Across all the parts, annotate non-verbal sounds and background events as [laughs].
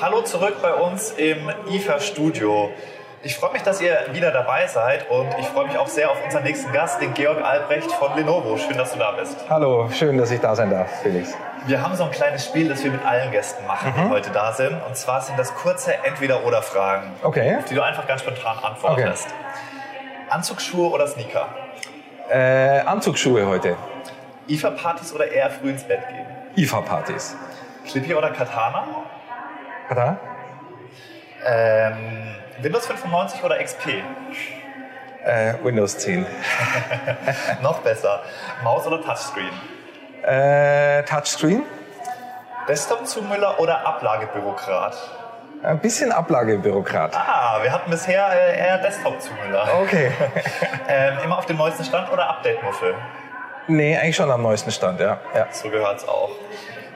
Hallo zurück bei uns im IFA-Studio. Ich freue mich, dass ihr wieder dabei seid und ich freue mich auch sehr auf unseren nächsten Gast, den Georg Albrecht von Lenovo. Schön, dass du da bist. Hallo, schön, dass ich da sein darf, Felix. Wir haben so ein kleines Spiel, das wir mit allen Gästen machen, die heute da sind. Und zwar sind das kurze Entweder-Oder-Fragen, Okay. auf die du einfach ganz spontan antwortest. Anzugsschuhe oder Sneaker? Äh, Anzugsschuhe heute. IFA-Partys oder eher früh ins Bett gehen? IFA-Partys. Clippy oder Katana? Katar? Ähm, Windows 95 oder XP? Äh, Windows 10. [laughs] Noch besser. Maus oder Touchscreen? Äh, Touchscreen? Desktop-Zumüller oder Ablagebürokrat? Ein bisschen Ablagebürokrat. Ah, wir hatten bisher äh, eher Desktop-Zumüller. Okay. [laughs] Ähm, immer auf dem neuesten Stand oder Update-Muffel? nee, eigentlich schon am neuesten Stand, ja. ja. So gehört's auch.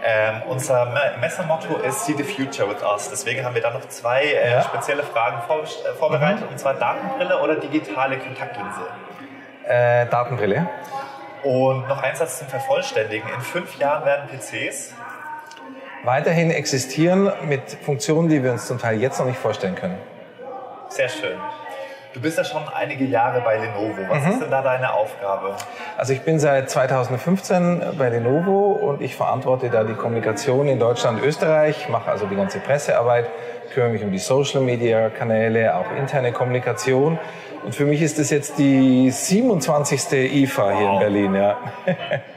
Ähm, unser Me- Messermotto ist See the Future with us. Deswegen haben wir da noch zwei äh, Ja. spezielle Fragen vor, äh, vorbereitet. Und zwar Datenbrille oder digitale Kontaktlinse. Äh, Datenbrille. Und noch ein Satz zum Vervollständigen. In fünf Jahren werden PCs Weiterhin existieren mit Funktionen, die wir uns zum Teil jetzt noch nicht vorstellen können. sehr schön. Du bist ja schon einige Jahre bei Lenovo. Was ist denn da deine Aufgabe? Also ich bin seit 2015 bei Lenovo und ich verantworte da die Kommunikation in Deutschland, Österreich, mache also die ganze Pressearbeit, kümmere mich um die Social Media Kanäle, auch interne Kommunikation. Und für mich ist das jetzt die 27. IFA hier in Wow. Berlin. Ja,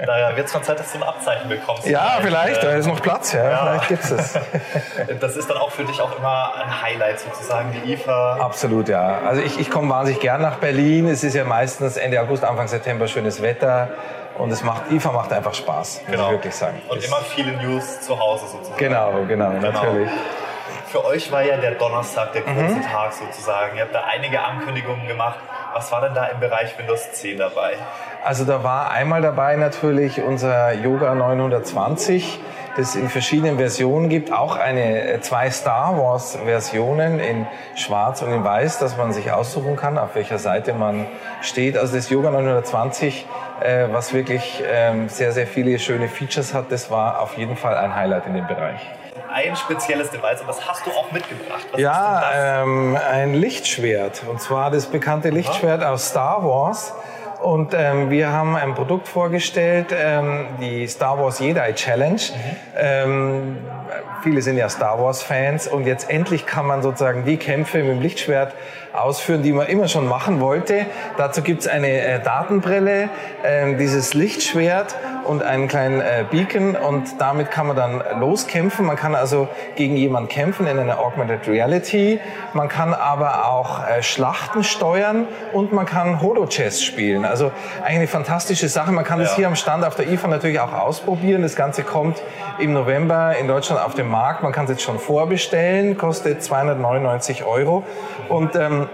Da wird es mal Zeit, dass du ein Abzeichen bekommst. ja vielleicht, da ist noch Platz, ja, Ja. vielleicht gibt's es. [laughs] Das ist dann auch für dich auch immer ein Highlight sozusagen, die IFA. Absolut, ja. Also ich, ich komme wahnsinnig gern nach Berlin. Es ist ja meistens Ende August, Anfang September schönes Wetter und es macht, IFA macht einfach Spaß, muss ich wirklich sagen. Und Das- immer viele News zu Hause sozusagen. Genau, genau, natürlich. Für euch war ja der Donnerstag der Mhm. große Tag sozusagen. Ihr habt da einige Ankündigungen gemacht. Was war denn da im Bereich Windows 10 dabei? Also da war einmal dabei natürlich unser Yoga 920, das es in verschiedenen Versionen gibt. Auch eine äh, zwei Star Wars Versionen in Schwarz und in Weiß, dass man sich aussuchen kann, auf welcher Seite man steht. Also das Yoga 920, äh, was wirklich ähm, sehr sehr viele schöne Features hat, das war auf jeden Fall ein Highlight in dem Bereich. Ein spezielles Device und das hast du auch mitgebracht. Was Ja, ähm, ein Lichtschwert. Und zwar das bekannte Lichtschwert aus Star Wars. Und ähm, wir haben ein Produkt vorgestellt, ähm, die StarArs Jedi Challenge. Ähm, viele sind ja Star Wars Fans und jetzt endlich kann man sozusagen die Kämpfe mit dem Lichtschwert ausführen, die man immer schon machen wollte. Dazu gibt's eine äh, Datenbrille, ähm, dieses Lichtschwert und einen kleinen äh, Beacon und damit kann man dann loskämpfen. Man kann also gegen jemanden kämpfen in einer Augmented Reality. Man kann aber auch äh, Schlachten steuern und man kann Holo-Chess spielen. Also eigentlich eine fantastische Sache. Man kann das Ja. hier am Stand auf der IFA natürlich auch ausprobieren. Das Ganze kommt im November in Deutschland auf den Markt. Man kann es jetzt schon vorbestellen, kostet 299 Euro. Und ähm,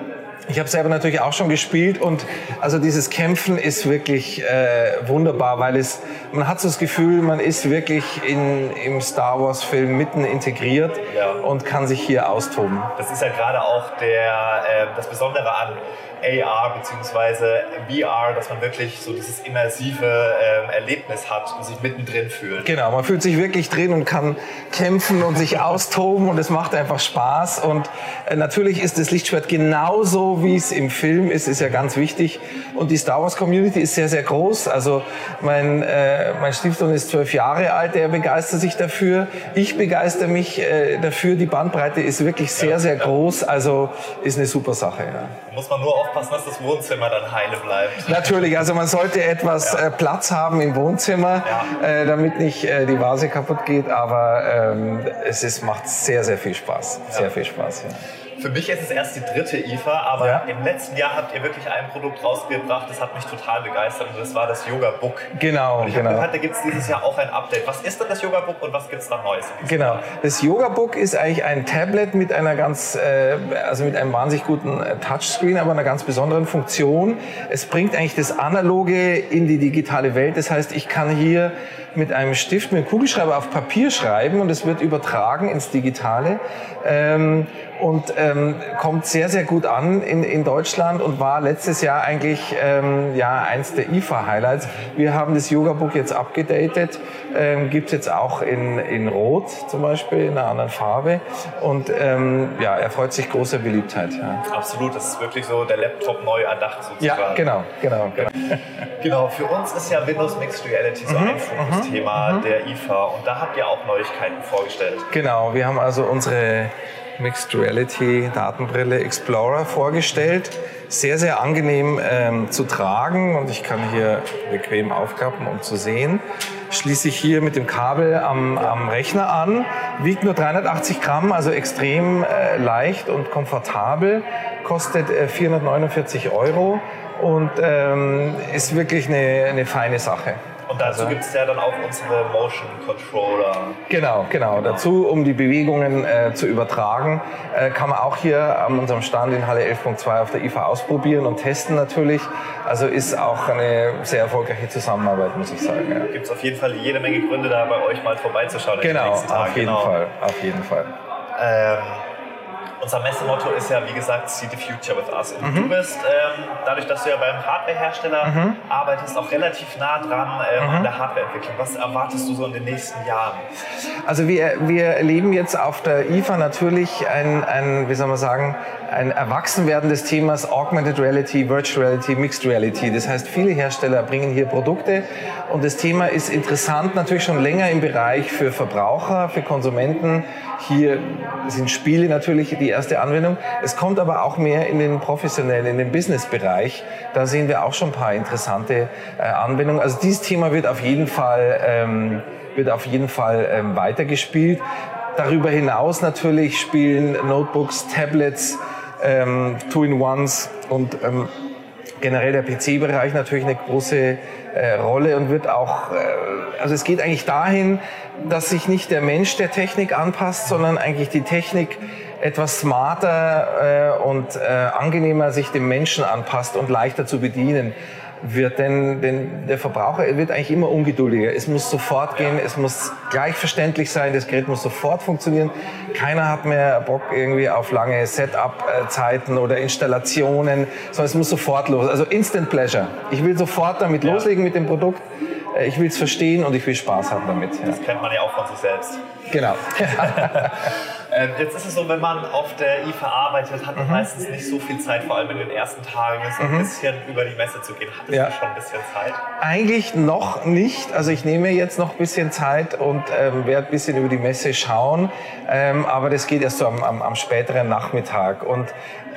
ich habe selber natürlich auch schon gespielt und also dieses Kämpfen ist wirklich äh, wunderbar, weil es man hat so das Gefühl, man ist wirklich in, im Star Wars Film mitten integriert Ja. und kann sich hier austoben. Das ist ja gerade auch der, äh, das Besondere an AR bzw. VR, dass man wirklich so dieses immersive ähm, Erlebnis hat und sich mittendrin fühlt. Genau, man fühlt sich wirklich drin und kann kämpfen und sich [laughs] austoben und es macht einfach Spaß. Und äh, natürlich ist das Lichtschwert genauso, wie es im Film ist, ist ja ganz wichtig. Und die Star Wars Community ist sehr, sehr groß. Also mein, äh, mein Stiefsohn ist zwölf Jahre alt, der begeistert sich dafür. Ich begeister mich äh, dafür. Die Bandbreite ist wirklich sehr, sehr groß. Also ist eine super Sache. Ja. Muss man nur aufpassen, dass das Wohnzimmer dann heile bleibt. Natürlich, also man sollte etwas Ja. äh, Platz haben im Wohnzimmer, Ja. äh, damit nicht äh, die Vase kaputt geht, aber ähm, es ist, macht sehr, sehr viel Spaß. Sehr viel Spaß, ja. Für mich ist es erst die dritte IFA, aber Ja. im letzten Jahr habt ihr wirklich ein Produkt rausgebracht, das hat mich total begeistert und das war das Yoga Book. Genau, Und ich genau. gehört, da gibt es dieses Jahr auch ein Update. Was ist denn das Yoga Book und was gibt es da Neues? Genau. Das Yoga Book ist eigentlich ein Tablet mit einer ganz, äh, also mit einem wahnsinnig guten äh, Touchscreen, aber einer ganz besonderen Funktion. Es bringt eigentlich das Analoge in die digitale Welt. Das heißt, ich kann hier mit einem Stift, mit einem Kugelschreiber auf Papier schreiben und es wird übertragen ins Digitale. Ähm, und äh, ähm, kommt sehr, sehr gut an in, in Deutschland und war letztes Jahr eigentlich ähm, ja, eins der IFA-Highlights. Wir haben das Yoga-Book jetzt abgedatet, ähm, gibt jetzt auch in, in Rot zum Beispiel, in einer anderen Farbe. Und ähm, ja, er freut sich großer Beliebtheit. Ja. Absolut, das ist wirklich so der Laptop neu erdacht sozusagen. Ja, genau, genau. Genau, [laughs] genau für uns ist ja Windows Mixed Reality so mhm, ein Fokusthema mhm, der IFA und da habt ihr auch Neuigkeiten vorgestellt. Genau, wir haben also unsere Mixed Reality Datenbrille Explorer vorgestellt. Sehr, sehr angenehm ähm, zu tragen und ich kann hier bequem aufklappen, um zu sehen. Schließe ich hier mit dem Kabel am, am Rechner an, wiegt nur 380 Gramm, also extrem äh, leicht und komfortabel, kostet äh, 449 Euro und ähm, ist wirklich eine, eine feine Sache. Und dazu also, gibt es ja dann auch unsere Motion Controller. Genau, genau. genau. Dazu, um die Bewegungen äh, zu übertragen, äh, kann man auch hier an unserem Stand in Halle 11.2 auf der IFA ausprobieren und testen natürlich. Also ist auch eine sehr erfolgreiche Zusammenarbeit, muss ich sagen. Ja. Gibt es auf jeden Fall jede Menge Gründe, da bei euch mal vorbeizuschauen. Genau, auf jeden genau. Fall. Auf jeden Fall. Ähm, unser Messemotto ist ja, wie gesagt, See the Future with Us. Und mhm. du bist, ähm, dadurch, dass du ja beim Hardwarehersteller mhm. arbeitest, auch relativ nah dran ähm, mhm. an der Hardwareentwicklung. Was erwartest du so in den nächsten Jahren? Also wir, wir erleben jetzt auf der IFA natürlich ein, ein wie soll man sagen, ein Erwachsenwerden des Themas Augmented Reality, Virtual Reality, Mixed Reality. Das heißt, viele Hersteller bringen hier Produkte und das Thema ist interessant natürlich schon länger im Bereich für Verbraucher, für Konsumenten. Hier sind Spiele natürlich die erste Anwendung. Es kommt aber auch mehr in den professionellen, in den Business-Bereich. Da sehen wir auch schon ein paar interessante äh, Anwendungen. Also dieses Thema wird auf jeden Fall, ähm, wird auf jeden Fall ähm, weitergespielt. Darüber hinaus natürlich spielen Notebooks, Tablets, ähm, Two-in-Ones und ähm, generell der PC-Bereich natürlich eine große äh, Rolle und wird auch, äh, also es geht eigentlich dahin, dass sich nicht der Mensch der Technik anpasst, sondern eigentlich die Technik etwas smarter äh, und äh, angenehmer sich dem Menschen anpasst und leichter zu bedienen wird. Denn, denn der Verbraucher wird eigentlich immer ungeduldiger. Es muss sofort gehen, es muss gleich verständlich sein, das Gerät muss sofort funktionieren. Keiner hat mehr Bock irgendwie auf lange Setup-Zeiten oder Installationen, sondern es muss sofort los. Also Instant Pleasure. Ich will sofort damit ja. loslegen mit dem Produkt. Äh, ich will es verstehen und ich will Spaß haben damit. Ja. Das kennt man ja auch von sich selbst. Genau. [laughs] Ähm, jetzt ist es so, wenn man auf der IFA arbeitet, hat man mhm. meistens nicht so viel Zeit, vor allem in den ersten Tagen, so ein mhm. bisschen über die Messe zu gehen. Hattest ja. du schon ein bisschen Zeit? Eigentlich noch nicht. Also ich nehme jetzt noch ein bisschen Zeit und ähm, werde ein bisschen über die Messe schauen. Ähm, aber das geht erst so am, am, am späteren Nachmittag. Und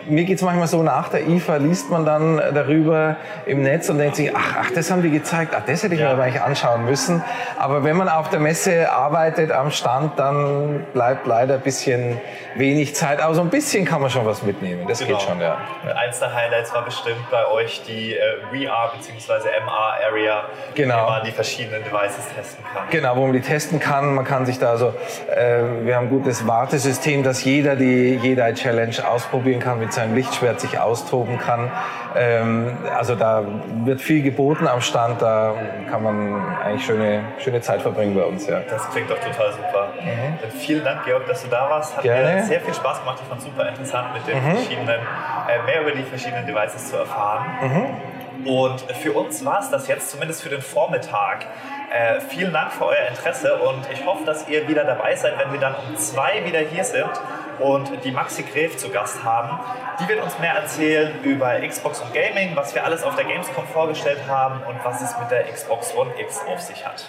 mir geht es manchmal so, nach der IFA liest man dann darüber im Netz und denkt sich, ach, ach das haben die gezeigt, ach, das hätte ich ja. mir aber eigentlich anschauen müssen. Aber wenn man auf der Messe arbeitet am Stand, dann bleibt leider ein bisschen wenig Zeit. Aber so ein bisschen kann man schon was mitnehmen. Das genau. geht schon, ja. Eins der Highlights war bestimmt bei euch die äh, VR bzw. MR-Area, genau. wo man die verschiedenen Devices testen kann. Genau, wo man die testen kann. Man kann sich da so, äh, wir haben ein gutes Wartesystem, dass jeder die Jedi Challenge ausprobieren kann mit seinem Lichtschwert sich austoben kann. Ähm, also da wird viel geboten am Stand, da kann man eigentlich schöne, schöne Zeit verbringen bei uns. Ja. Das klingt doch total super. Mhm. Vielen Dank, Georg, dass du da warst. Hat Gerne. mir sehr viel Spaß gemacht. Ich fand es super interessant, mit den mhm. verschiedenen, äh, mehr über die verschiedenen Devices zu erfahren. Mhm. Und für uns war es das jetzt, zumindest für den Vormittag. Äh, vielen Dank für euer Interesse und ich hoffe, dass ihr wieder dabei seid, wenn wir dann um zwei wieder hier sind und die Maxi Gräf zu Gast haben. Die wird uns mehr erzählen über Xbox und Gaming, was wir alles auf der Gamescom vorgestellt haben und was es mit der Xbox One X auf sich hat.